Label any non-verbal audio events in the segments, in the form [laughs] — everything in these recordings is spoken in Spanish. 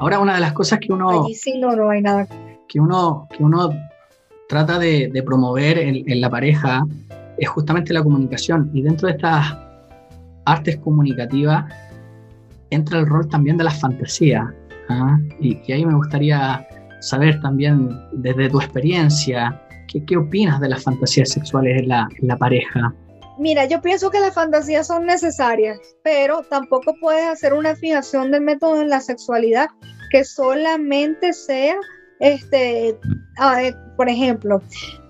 Ahora, una de las cosas que uno... Allí sí no, no hay nada. Que uno, que uno trata de, promover en, la pareja es justamente la comunicación. Y dentro de estas artes comunicativas entra el rol también de la fantasía. ¿ah? Y, ahí me gustaría saber también desde tu experiencia, ¿qué, qué opinas de las fantasías sexuales en la, en la pareja? Mira, yo pienso que las fantasías son necesarias, pero tampoco puedes hacer una fijación del método en la sexualidad que solamente sea, este, por ejemplo,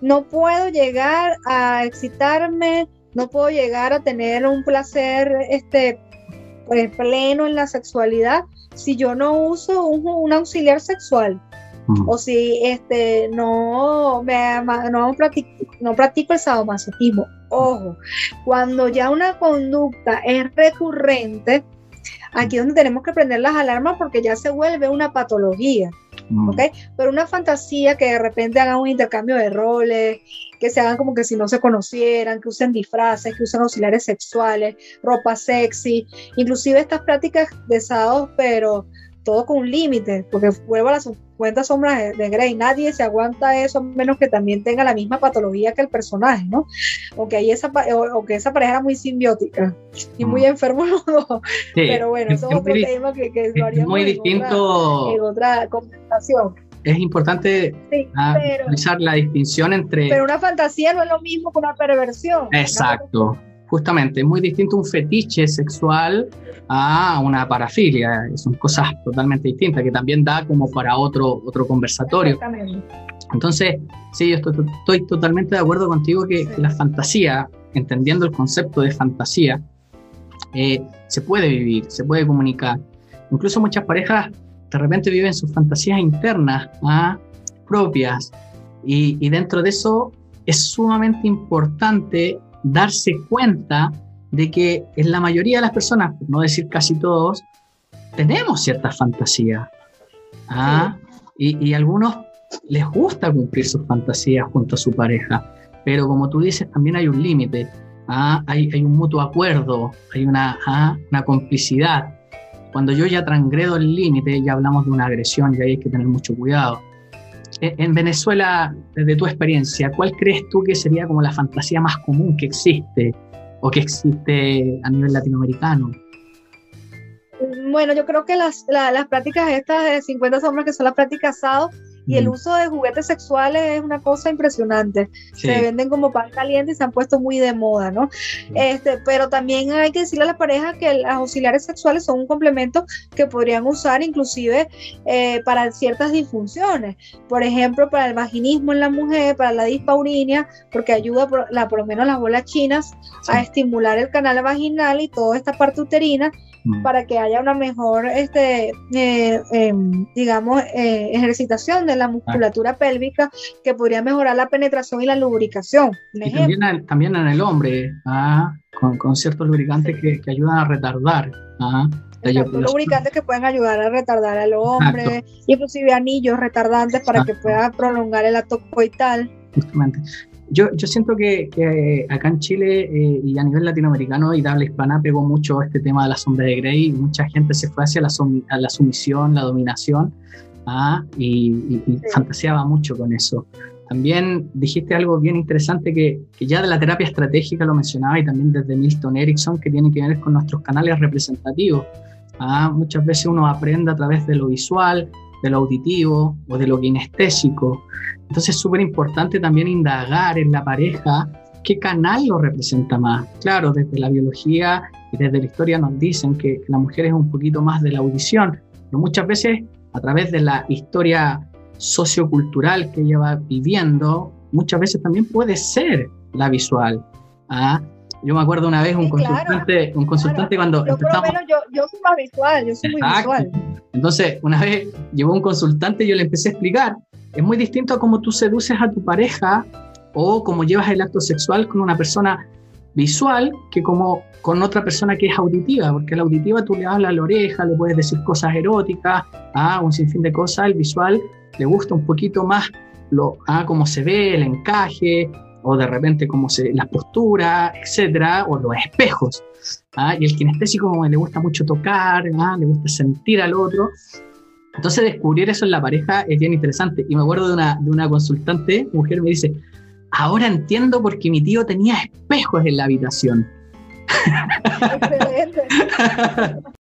no puedo llegar a excitarme, no puedo llegar a tener un placer, este, pues, pleno en la sexualidad si yo no uso un, auxiliar sexual mm. o si este no me no practico, no practico el sadomasoquismo Ojo, cuando ya una conducta es recurrente, aquí es donde tenemos que prender las alarmas porque ya se vuelve una patología. Mm. ¿ok? Pero una fantasía que de repente hagan un intercambio de roles, que se hagan como que si no se conocieran, que usen disfraces, que usen auxiliares sexuales, ropa sexy, inclusive estas prácticas de sábados, pero todo con un límite, porque vuelvo a las 50 sombras de, Grey, nadie se aguanta eso a menos que también tenga la misma patología que el personaje, ¿no? O que, esa, o, que esa pareja era muy simbiótica y muy mm. enfermo los dos. pero bueno, eso es otro tema que, que es muy distinto. En otra, conversación es importante ah, realizar la distinción entre... Pero una fantasía no es lo mismo que una perversión. Exacto justamente, es muy distinto un fetiche sexual a una parafilia, son cosas totalmente distintas que también da como para otro, otro conversatorio. Entonces, sí, yo estoy, totalmente de acuerdo contigo que, la fantasía, entendiendo el concepto de fantasía, eh, se puede vivir, se puede comunicar. Incluso muchas parejas de repente viven sus fantasías internas, ¿ah? propias, y, y dentro de eso es sumamente importante darse cuenta de que en la mayoría de las personas, por no decir casi todos, tenemos ciertas fantasías. ¿ah? Y, a algunos les gusta cumplir sus fantasías junto a su pareja, pero como tú dices, también hay un límite, ¿ah? hay, hay, un mutuo acuerdo, hay una, ¿ah? una complicidad. Cuando yo ya transgredo el límite, ya hablamos de una agresión y ahí hay que tener mucho cuidado. Eh, en Venezuela, desde tu experiencia, ¿cuál crees tú que sería como la fantasía más común que existe o que existe a nivel latinoamericano? Bueno, yo creo que las, las prácticas estas de 50 sombras, que son las prácticas asado, y el uso de juguetes sexuales es una cosa impresionante. Se venden como pan caliente y se han puesto muy de moda, ¿no? Este, pero también hay que decirle a las parejas que los auxiliares sexuales son un complemento que podrían usar inclusive eh, para ciertas disfunciones. Por ejemplo, para el vaginismo en la mujer, para la dispaurinia, porque ayuda por, la, por lo menos las bolas chinas a estimular el canal vaginal y toda esta parte uterina Mm. para que haya una mejor, este, eh, em, digamos, eh, ejercitación de la musculatura pélvica que podría mejorar la penetración y la lubricación. Y también, en el hombre, ¿ah? con, ciertos lubricantes que, ayudan a retardar. ¿ah? lubricantes que pueden ayudar a retardar al hombre, inclusive anillos retardantes para que pueda prolongar el acto coital. Justamente. Yo, yo siento que, que, acá en Chile eh, y a nivel latinoamericano y de habla hispana pegó mucho este tema de la sombra de Grey y mucha gente se fue hacia la, la sumisión, la dominación ¿ah? y, fantaseaba mucho con eso. También dijiste algo bien interesante que, que, ya de la terapia estratégica lo mencionaba y también desde Milton Erickson que tiene que ver con nuestros canales representativos. ¿ah? Muchas veces uno aprende a través de lo visual, de lo auditivo o de lo kinestésico. Entonces es súper importante también indagar en la pareja qué canal lo representa más. Claro, desde la biología y desde la historia nos dicen que, la mujer es un poquito más de la audición, pero muchas veces a través de la historia sociocultural que ella va viviendo, muchas veces también puede ser la visual. ¿ah? Yo me acuerdo una vez un consultante, un consultante cuando yo, por lo menos yo, yo soy más visual, yo soy muy visual. Entonces, una vez llegó un consultante y yo le empecé a explicar, es muy distinto a cómo tú seduces a tu pareja o cómo llevas el acto sexual con una persona visual que como con otra persona que es auditiva, porque la auditiva tú le hablas a la oreja, le puedes decir cosas eróticas, ah, un sinfín de cosas, el visual le gusta un poquito más lo, ah, cómo se ve, el encaje, o de repente como se, la postura, etcétera, o los espejos. ¿ah? Y el kinestésico como le gusta mucho tocar, ¿ah? le gusta sentir al otro. Entonces descubrir eso en la pareja es bien interesante. Y me acuerdo de una, de una consultante, mujer, me dice, ahora entiendo por qué mi tío tenía espejos en la habitación. Excelente. [laughs]